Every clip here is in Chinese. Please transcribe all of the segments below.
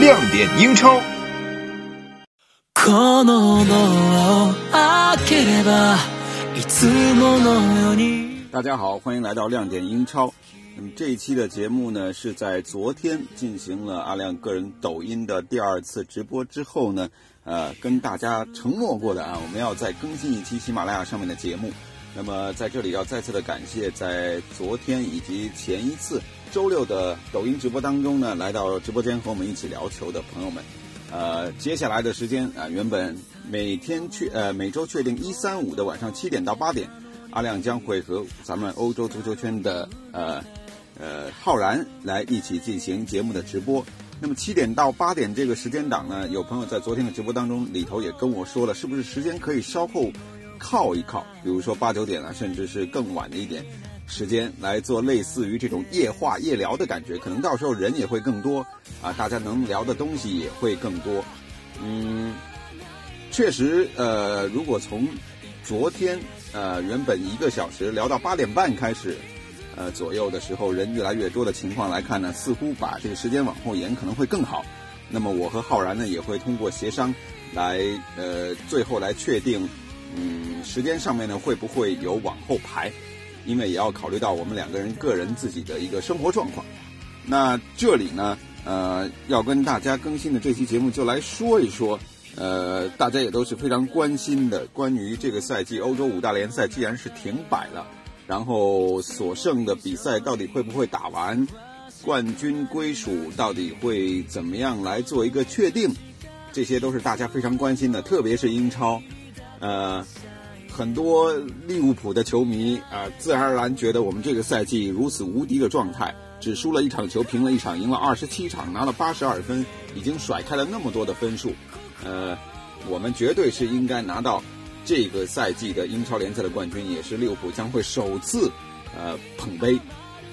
亮点英超。大家好，欢迎来到亮点英超。那么这一期的节目呢，是在昨天进行了阿亮个人抖音的第二次直播之后呢，呃，跟大家承诺过的啊，我们要再更新一期喜马拉雅上面的节目。那么在这里要再次的感谢，在昨天以及前一次周六的抖音直播当中呢，来到直播间和我们一起聊球的朋友们。呃，接下来的时间啊，原本每天确呃每周确定一三五的晚上七点到八点，阿亮将会和咱们欧洲足球圈的呃呃浩然来一起进行节目的直播。那么七点到八点这个时间档呢，有朋友在昨天的直播当中里头也跟我说了，是不是时间可以稍后？靠一靠，比如说八九点啊，甚至是更晚的一点时间来做类似于这种夜话夜聊的感觉，可能到时候人也会更多啊，大家能聊的东西也会更多。嗯，确实，呃，如果从昨天呃原本一个小时聊到八点半开始，呃左右的时候人越来越多的情况来看呢，似乎把这个时间往后延可能会更好。那么我和浩然呢也会通过协商来呃最后来确定。嗯，时间上面呢会不会有往后排？因为也要考虑到我们两个人个人自己的一个生活状况。那这里呢，呃，要跟大家更新的这期节目就来说一说，呃，大家也都是非常关心的，关于这个赛季欧洲五大联赛既然是停摆了，然后所剩的比赛到底会不会打完，冠军归属到底会怎么样来做一个确定，这些都是大家非常关心的，特别是英超。呃，很多利物浦的球迷啊，自然而然觉得我们这个赛季如此无敌的状态，只输了一场球，平了一场，赢了二十七场，拿了八十二分，已经甩开了那么多的分数。呃，我们绝对是应该拿到这个赛季的英超联赛的冠军，也是利物浦将会首次呃捧杯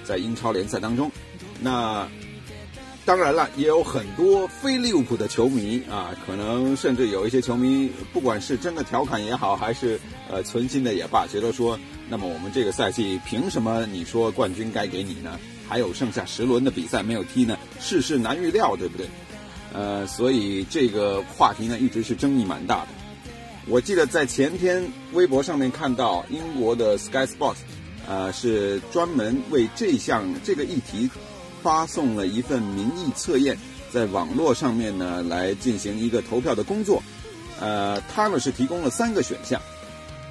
在英超联赛当中。那。当然了，也有很多非利物浦的球迷啊，可能甚至有一些球迷，不管是真的调侃也好，还是呃存心的也罢，觉得说，那么我们这个赛季凭什么你说冠军该给你呢？还有剩下十轮的比赛没有踢呢？世事难预料，对不对？呃，所以这个话题呢，一直是争议蛮大的。我记得在前天微博上面看到英国的 Sky Sports，呃，是专门为这项这个议题。发送了一份民意测验，在网络上面呢来进行一个投票的工作。呃，他呢是提供了三个选项。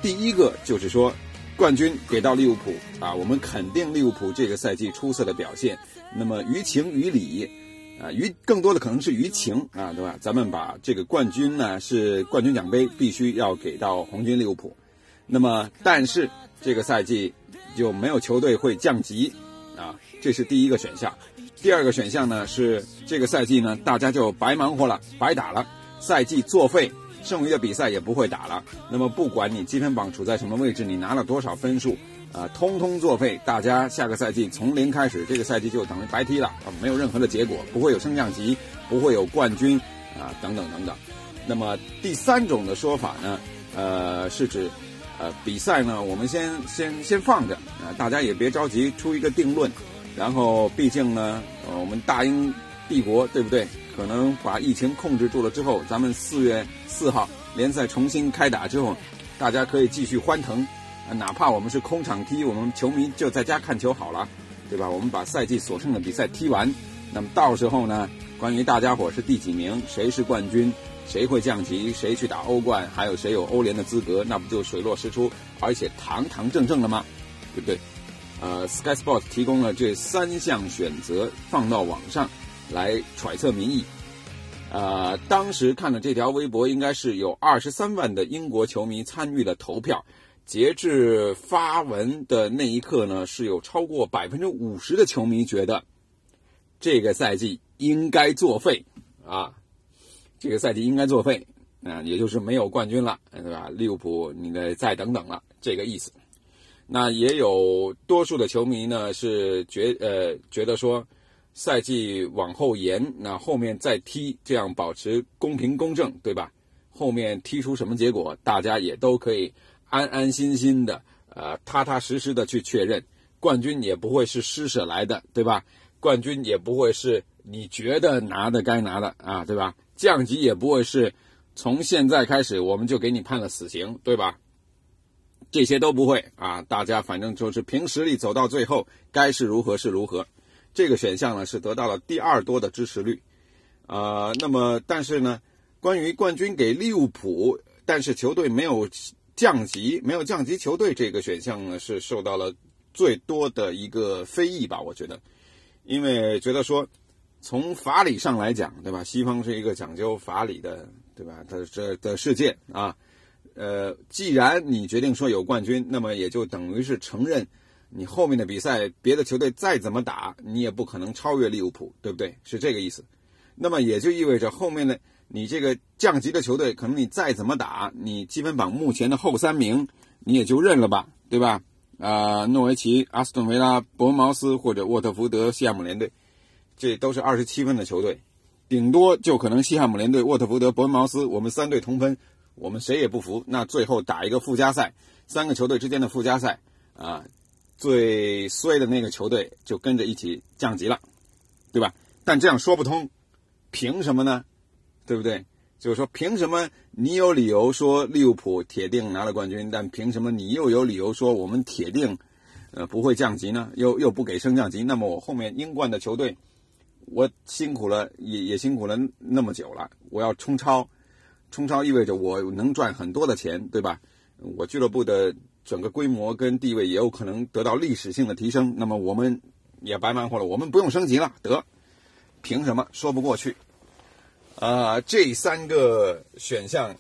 第一个就是说，冠军给到利物浦啊，我们肯定利物浦这个赛季出色的表现。那么于情于理啊，于更多的可能是于情啊，对吧？咱们把这个冠军呢是冠军奖杯必须要给到红军利物浦。那么但是这个赛季就没有球队会降级。这是第一个选项，第二个选项呢是这个赛季呢大家就白忙活了，白打了，赛季作废，剩余的比赛也不会打了。那么不管你积分榜处在什么位置，你拿了多少分数，啊，通通作废，大家下个赛季从零开始，这个赛季就等于白踢了，啊，没有任何的结果，不会有升降级，不会有冠军，啊，等等等等。那么第三种的说法呢，呃，是指，呃，比赛呢我们先先先放着，啊，大家也别着急出一个定论。然后，毕竟呢，呃，我们大英帝国对不对？可能把疫情控制住了之后，咱们四月四号联赛重新开打之后，大家可以继续欢腾，哪怕我们是空场踢，我们球迷就在家看球好了，对吧？我们把赛季所剩的比赛踢完，那么到时候呢，关于大家伙是第几名，谁是冠军，谁会降级，谁去打欧冠，还有谁有欧联的资格，那不就水落石出，而且堂堂正正的吗？对不对？呃，Sky Sports 提供了这三项选择，放到网上来揣测民意。呃，当时看了这条微博，应该是有二十三万的英国球迷参与了投票。截至发文的那一刻呢，是有超过百分之五十的球迷觉得这个赛季应该作废啊，这个赛季应该作废啊，也就是没有冠军了，对吧？利物浦，你得再等等了，这个意思。那也有多数的球迷呢，是觉呃觉得说，赛季往后延，那后面再踢，这样保持公平公正，对吧？后面踢出什么结果，大家也都可以安安心心的，呃，踏踏实实的去确认，冠军也不会是施舍来的，对吧？冠军也不会是你觉得拿的该拿的啊，对吧？降级也不会是从现在开始我们就给你判了死刑，对吧？这些都不会啊，大家反正就是凭实力走到最后，该是如何是如何。这个选项呢是得到了第二多的支持率，呃，那么但是呢，关于冠军给利物浦，但是球队没有降级，没有降级球队这个选项呢是受到了最多的一个非议吧？我觉得，因为觉得说从法理上来讲，对吧？西方是一个讲究法理的，对吧？的这的世界啊。呃，既然你决定说有冠军，那么也就等于是承认，你后面的比赛别的球队再怎么打，你也不可能超越利物浦，对不对？是这个意思。那么也就意味着后面的你这个降级的球队，可能你再怎么打，你积分榜目前的后三名，你也就认了吧，对吧？啊，诺维奇、阿斯顿维拉、伯恩茅斯或者沃特福德、西汉姆联队，这都是二十七分的球队，顶多就可能西汉姆联队、沃特福德、伯恩茅斯，我们三队同分。我们谁也不服，那最后打一个附加赛，三个球队之间的附加赛啊，最衰的那个球队就跟着一起降级了，对吧？但这样说不通，凭什么呢？对不对？就是说，凭什么你有理由说利物浦铁定拿了冠军，但凭什么你又有理由说我们铁定呃不会降级呢？又又不给升降级？那么我后面英冠的球队，我辛苦了也也辛苦了那么久了，我要冲超。冲超意味着我能赚很多的钱，对吧？我俱乐部的整个规模跟地位也有可能得到历史性的提升。那么我们也白忙活了，我们不用升级了，得？凭什么说不过去？啊，这三个选项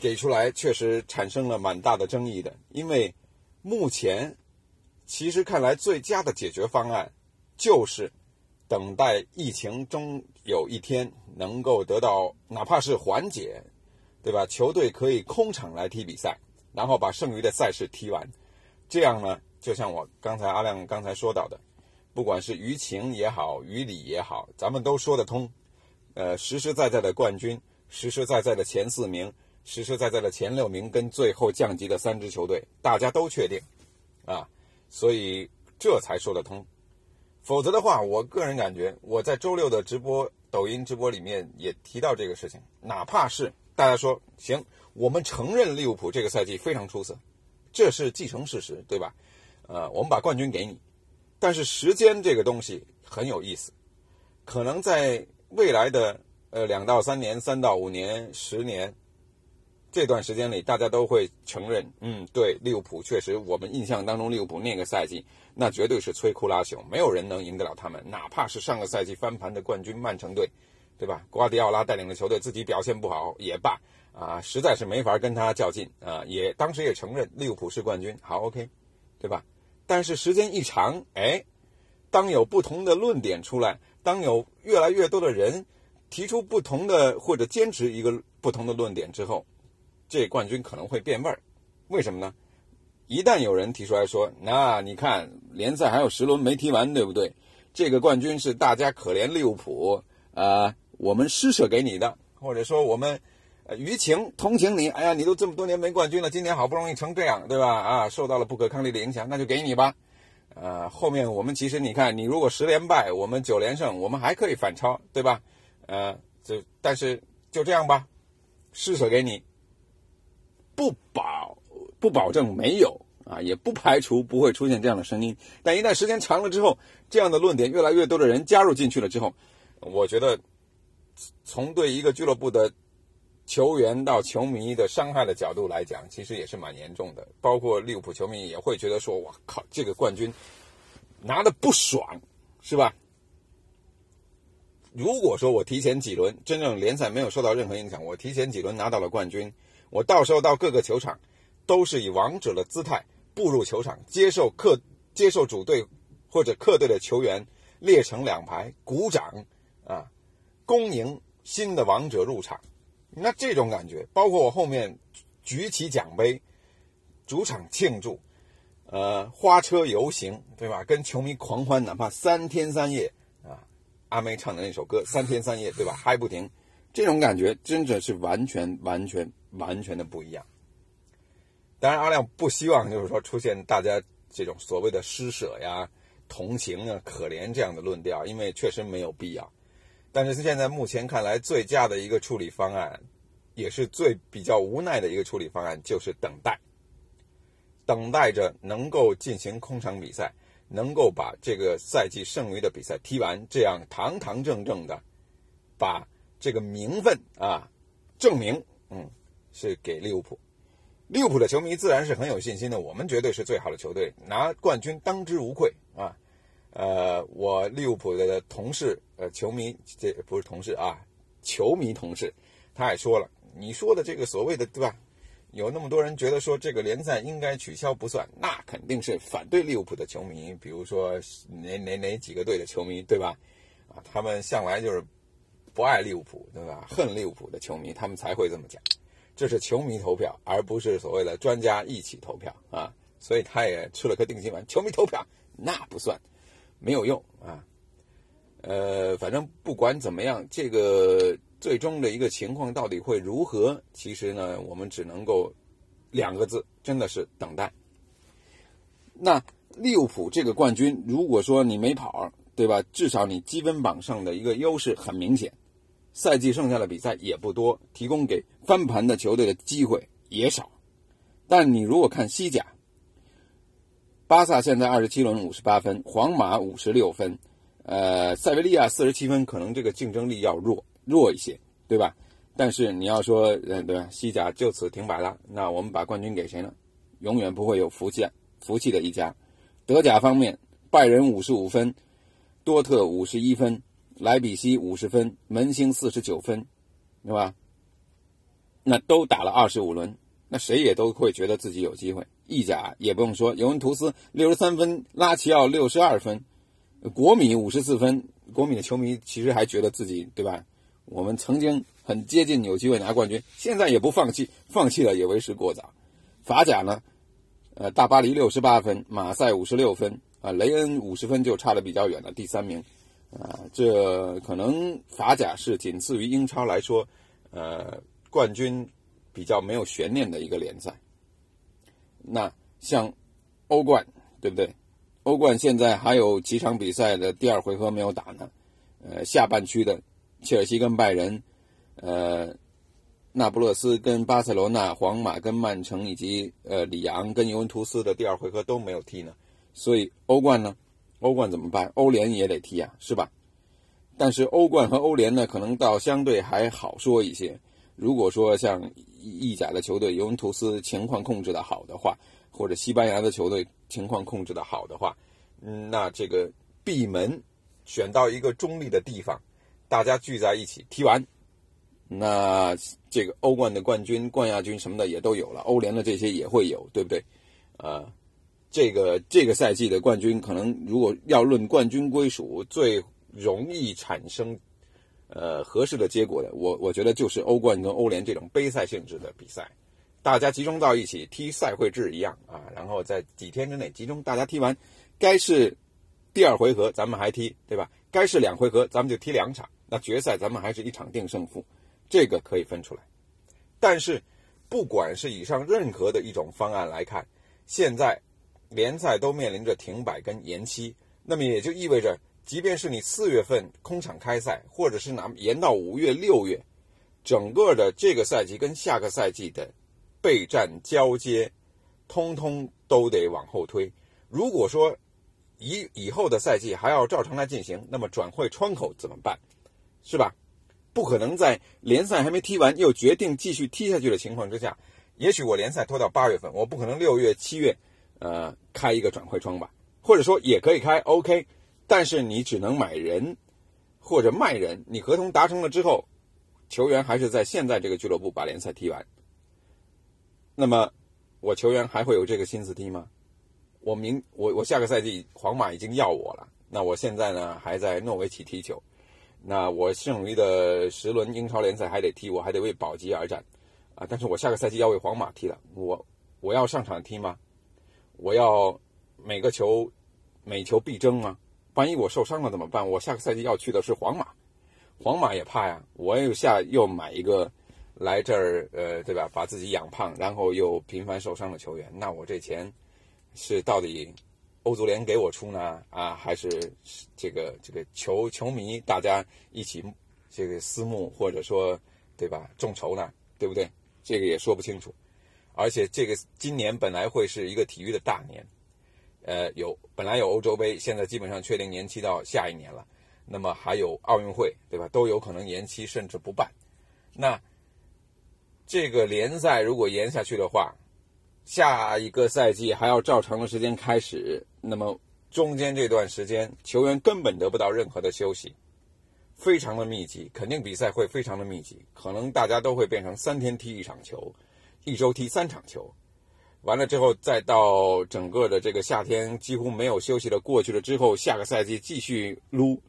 给出来确实产生了蛮大的争议的，因为目前其实看来最佳的解决方案就是等待疫情终有一天能够得到哪怕是缓解。对吧？球队可以空场来踢比赛，然后把剩余的赛事踢完，这样呢，就像我刚才阿亮刚才说到的，不管是于情也好，于理也好，咱们都说得通。呃，实实在在的冠军，实实在在的前四名，实实在在的前六名，跟最后降级的三支球队，大家都确定，啊，所以这才说得通。否则的话，我个人感觉，我在周六的直播抖音直播里面也提到这个事情，哪怕是。大家说行，我们承认利物浦这个赛季非常出色，这是既成事实，对吧？呃，我们把冠军给你，但是时间这个东西很有意思，可能在未来的呃两到三年、三到五年、十年这段时间里，大家都会承认，嗯，对，利物浦确实，我们印象当中利物浦那个赛季那绝对是摧枯拉朽，没有人能赢得了他们，哪怕是上个赛季翻盘的冠军曼城队。对吧？瓜迪奥拉带领的球队自己表现不好也罢，啊，实在是没法跟他较劲啊。也当时也承认利物浦是冠军，好，OK，对吧？但是时间一长，哎，当有不同的论点出来，当有越来越多的人提出不同的或者坚持一个不同的论点之后，这冠军可能会变味儿。为什么呢？一旦有人提出来说，那你看联赛还有十轮没踢完，对不对？这个冠军是大家可怜利物浦啊。我们施舍给你的，或者说我们，呃，于情同情你。哎呀，你都这么多年没冠军了，今年好不容易成这样，对吧？啊，受到了不可抗力的影响，那就给你吧。呃，后面我们其实你看，你如果十连败，我们九连胜，我们还可以反超，对吧？呃，这但是就这样吧，施舍给你，不保不保证没有啊，也不排除不会出现这样的声音。但一旦时间长了之后，这样的论点越来越多的人加入进去了之后，我觉得。从对一个俱乐部的球员到球迷的伤害的角度来讲，其实也是蛮严重的。包括利物浦球迷也会觉得说：“我靠，这个冠军拿的不爽，是吧？”如果说我提前几轮真正联赛没有受到任何影响，我提前几轮拿到了冠军，我到时候到各个球场都是以王者的姿态步入球场，接受客接受主队或者客队的球员列成两排鼓掌啊。恭迎新的王者入场，那这种感觉，包括我后面举起奖杯，主场庆祝，呃，花车游行，对吧？跟球迷狂欢，哪怕三天三夜啊，阿妹唱的那首歌《三天三夜》，对吧？嗨不停，这种感觉真的是完全、完全、完全的不一样。当然，阿亮不希望就是说出现大家这种所谓的施舍呀、同情啊、可怜这样的论调，因为确实没有必要。但是现在目前看来，最佳的一个处理方案，也是最比较无奈的一个处理方案，就是等待，等待着能够进行空场比赛，能够把这个赛季剩余的比赛踢完，这样堂堂正正的把这个名分啊证明，嗯，是给利物浦。利物浦的球迷自然是很有信心的，我们绝对是最好的球队，拿冠军当之无愧啊！呃，我利物浦的同事，呃，球迷这不是同事啊，球迷同事，他也说了，你说的这个所谓的对吧？有那么多人觉得说这个联赛应该取消不算，那肯定是反对利物浦的球迷，比如说哪哪哪几个队的球迷对吧？啊，他们向来就是不爱利物浦对吧？恨利物浦的球迷，他们才会这么讲。这是球迷投票，而不是所谓的专家一起投票啊！所以他也吃了颗定心丸。球迷投票那不算，没有用啊。呃，反正不管怎么样，这个最终的一个情况到底会如何，其实呢，我们只能够两个字，真的是等待。那利物浦这个冠军，如果说你没跑，对吧？至少你积分榜上的一个优势很明显。赛季剩下的比赛也不多，提供给翻盘的球队的机会也少。但你如果看西甲，巴萨现在二十七轮五十八分，皇马五十六分，呃，塞维利亚四十七分，可能这个竞争力要弱弱一些，对吧？但是你要说，呃，对吧？西甲就此停摆了，那我们把冠军给谁呢？永远不会有福气福气的一家。德甲方面，拜仁五十五分，多特五十一分。莱比锡五十分，门兴四十九分，对吧？那都打了二十五轮，那谁也都会觉得自己有机会。意甲也不用说，尤文图斯六十三分，拉齐奥六十二分，国米五十四分。国米的球迷其实还觉得自己对吧？我们曾经很接近有机会拿冠军，现在也不放弃，放弃了也为时过早。法甲呢？呃，大巴黎六十八分，马赛五十六分，啊，雷恩五十分就差的比较远了，第三名。啊，这可能法甲是仅次于英超来说，呃，冠军比较没有悬念的一个联赛。那像欧冠，对不对？欧冠现在还有几场比赛的第二回合没有打呢。呃，下半区的切尔西跟拜仁，呃，那不勒斯跟巴塞罗那，皇马跟曼城，以及呃里昂跟尤文图斯的第二回合都没有踢呢。所以欧冠呢？欧冠怎么办？欧联也得踢啊，是吧？但是欧冠和欧联呢，可能倒相对还好说一些。如果说像意甲的球队尤文图斯情况控制的好的话，或者西班牙的球队情况控制的好的话，嗯，那这个闭门选到一个中立的地方，大家聚在一起踢完，那这个欧冠的冠军、冠亚军什么的也都有了，欧联的这些也会有，对不对？呃。这个这个赛季的冠军，可能如果要论冠军归属，最容易产生呃合适的结果的，我我觉得就是欧冠跟欧联这种杯赛性质的比赛，大家集中到一起踢赛会制一样啊，然后在几天之内集中大家踢完，该是第二回合咱们还踢，对吧？该是两回合咱们就踢两场，那决赛咱们还是一场定胜负，这个可以分出来。但是不管是以上任何的一种方案来看，现在。联赛都面临着停摆跟延期，那么也就意味着，即便是你四月份空场开赛，或者是拿延到五月、六月，整个的这个赛季跟下个赛季的备战交接，通通都得往后推。如果说以以后的赛季还要照常来进行，那么转会窗口怎么办？是吧？不可能在联赛还没踢完，又决定继续踢下去的情况之下，也许我联赛拖到八月份，我不可能六月、七月。呃，开一个转会窗吧，或者说也可以开，OK，但是你只能买人或者卖人，你合同达成了之后，球员还是在现在这个俱乐部把联赛踢完。那么我球员还会有这个心思踢吗？我明我我下个赛季皇马已经要我了，那我现在呢还在诺维奇踢球，那我剩余的十轮英超联赛还得踢，我还得为保级而战啊！但是我下个赛季要为皇马踢了，我我要上场踢吗？我要每个球每球必争吗？万一我受伤了怎么办？我下个赛季要去的是皇马，皇马也怕呀。我又下又买一个来这儿，呃，对吧？把自己养胖，然后又频繁受伤的球员，那我这钱是到底欧足联给我出呢？啊，还是这个这个球球迷大家一起这个私募或者说对吧众筹呢？对不对？这个也说不清楚。而且这个今年本来会是一个体育的大年，呃，有本来有欧洲杯，现在基本上确定延期到下一年了。那么还有奥运会，对吧？都有可能延期甚至不办。那这个联赛如果延下去的话，下一个赛季还要照常的时间开始，那么中间这段时间球员根本得不到任何的休息，非常的密集，肯定比赛会非常的密集，可能大家都会变成三天踢一场球，一周踢三场球，完了之后再到整个的这个夏天几乎没有休息的过去了之后，下个赛季继续撸，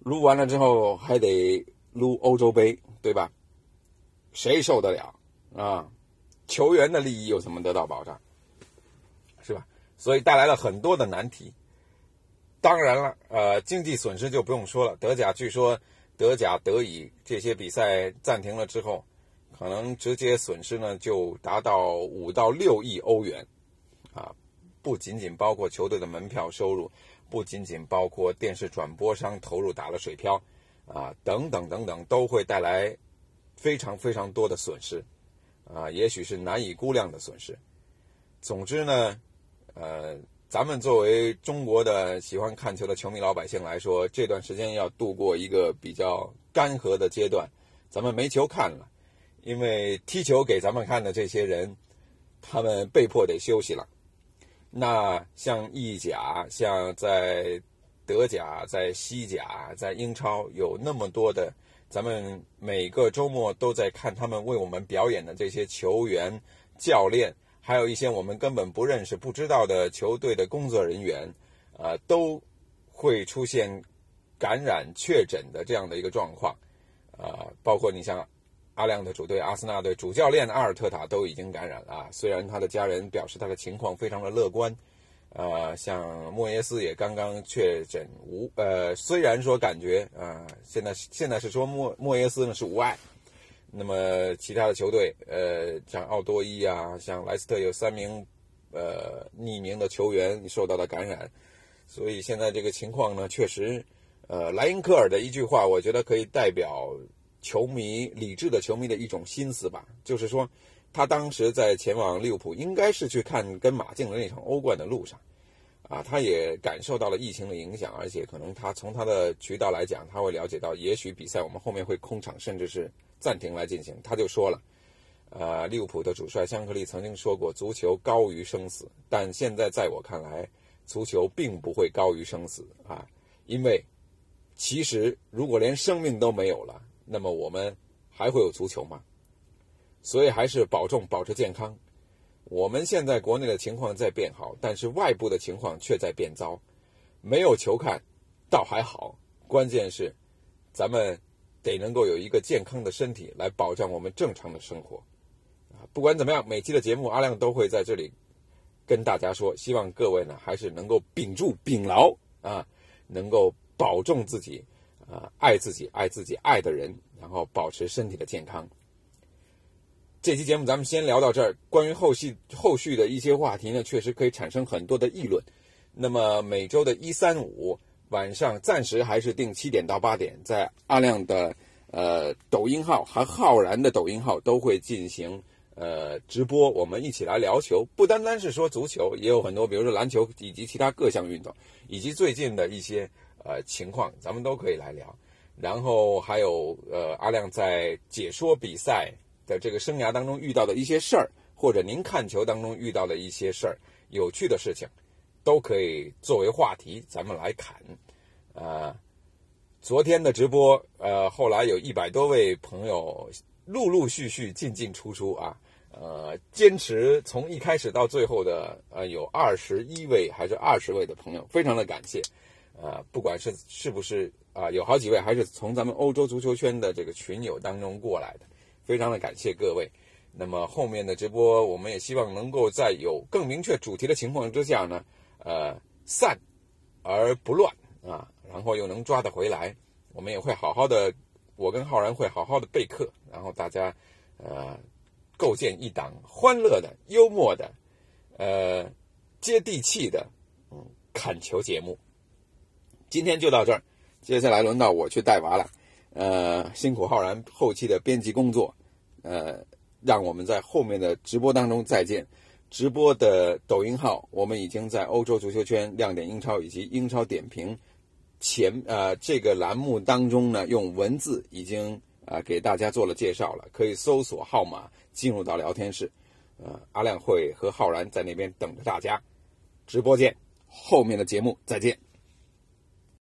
撸完了之后还得撸欧洲杯，对吧？谁受得了啊？球员的利益又怎么得到保障？是吧？所以带来了很多的难题。当然了，呃，经济损失就不用说了。德甲据说德甲、德乙这些比赛暂停了之后，可能直接损失呢就达到五到六亿欧元啊！不仅仅包括球队的门票收入，不仅仅包括电视转播商投入打了水漂啊，等等等等，都会带来非常非常多的损失。啊，也许是难以估量的损失。总之呢，呃，咱们作为中国的喜欢看球的球迷老百姓来说，这段时间要度过一个比较干涸的阶段，咱们没球看了，因为踢球给咱们看的这些人，他们被迫得休息了。那像意甲，像在德甲、在西甲、在英超，有那么多的。咱们每个周末都在看他们为我们表演的这些球员、教练，还有一些我们根本不认识、不知道的球队的工作人员，呃，都会出现感染确诊的这样的一个状况，呃，包括你像阿亮的主队阿森纳队主教练阿尔特塔都已经感染了，虽然他的家人表示他的情况非常的乐观。呃，像莫耶斯也刚刚确诊无呃，虽然说感觉啊，现在现在是说莫莫耶斯呢是无碍，那么其他的球队呃，像奥多伊啊，像莱斯特有三名呃匿名的球员受到了感染，所以现在这个情况呢，确实呃，莱因克尔的一句话，我觉得可以代表球迷理智的球迷的一种心思吧，就是说。他当时在前往利物浦，应该是去看跟马竞的那场欧冠的路上，啊，他也感受到了疫情的影响，而且可能他从他的渠道来讲，他会了解到，也许比赛我们后面会空场，甚至是暂停来进行。他就说了，呃，利物浦的主帅香克利曾经说过，足球高于生死，但现在在我看来，足球并不会高于生死啊，因为其实如果连生命都没有了，那么我们还会有足球吗？所以还是保重，保持健康。我们现在国内的情况在变好，但是外部的情况却在变糟。没有球看，倒还好。关键是，咱们得能够有一个健康的身体来保障我们正常的生活。啊，不管怎么样，每期的节目阿亮都会在这里跟大家说，希望各位呢还是能够屏住、屏牢啊，能够保重自己，啊，爱自己，爱自己爱的人，然后保持身体的健康。这期节目咱们先聊到这儿。关于后续后续的一些话题呢，确实可以产生很多的议论。那么每周的一三五晚上，暂时还是定七点到八点，在阿亮的呃抖音号和浩然的抖音号都会进行呃直播，我们一起来聊球。不单单是说足球，也有很多，比如说篮球以及其他各项运动，以及最近的一些呃情况，咱们都可以来聊。然后还有呃阿亮在解说比赛。的这个生涯当中遇到的一些事儿，或者您看球当中遇到的一些事儿、有趣的事情，都可以作为话题，咱们来侃。呃，昨天的直播，呃，后来有一百多位朋友陆陆续续进进出出啊，呃，坚持从一开始到最后的，呃，有二十一位还是二十位的朋友，非常的感谢。呃，不管是是不是啊，有好几位还是从咱们欧洲足球圈的这个群友当中过来的。非常的感谢各位，那么后面的直播，我们也希望能够在有更明确主题的情况之下呢，呃，散而不乱啊，然后又能抓得回来，我们也会好好的，我跟浩然会好好的备课，然后大家呃，构建一档欢乐的、幽默的、呃，接地气的，嗯，砍球节目。今天就到这儿，接下来轮到我去带娃了。呃，辛苦浩然后期的编辑工作，呃，让我们在后面的直播当中再见。直播的抖音号，我们已经在欧洲足球圈亮点英超以及英超点评前呃这个栏目当中呢，用文字已经啊给大家做了介绍了，可以搜索号码进入到聊天室。呃，阿亮会和浩然在那边等着大家，直播间后面的节目再见。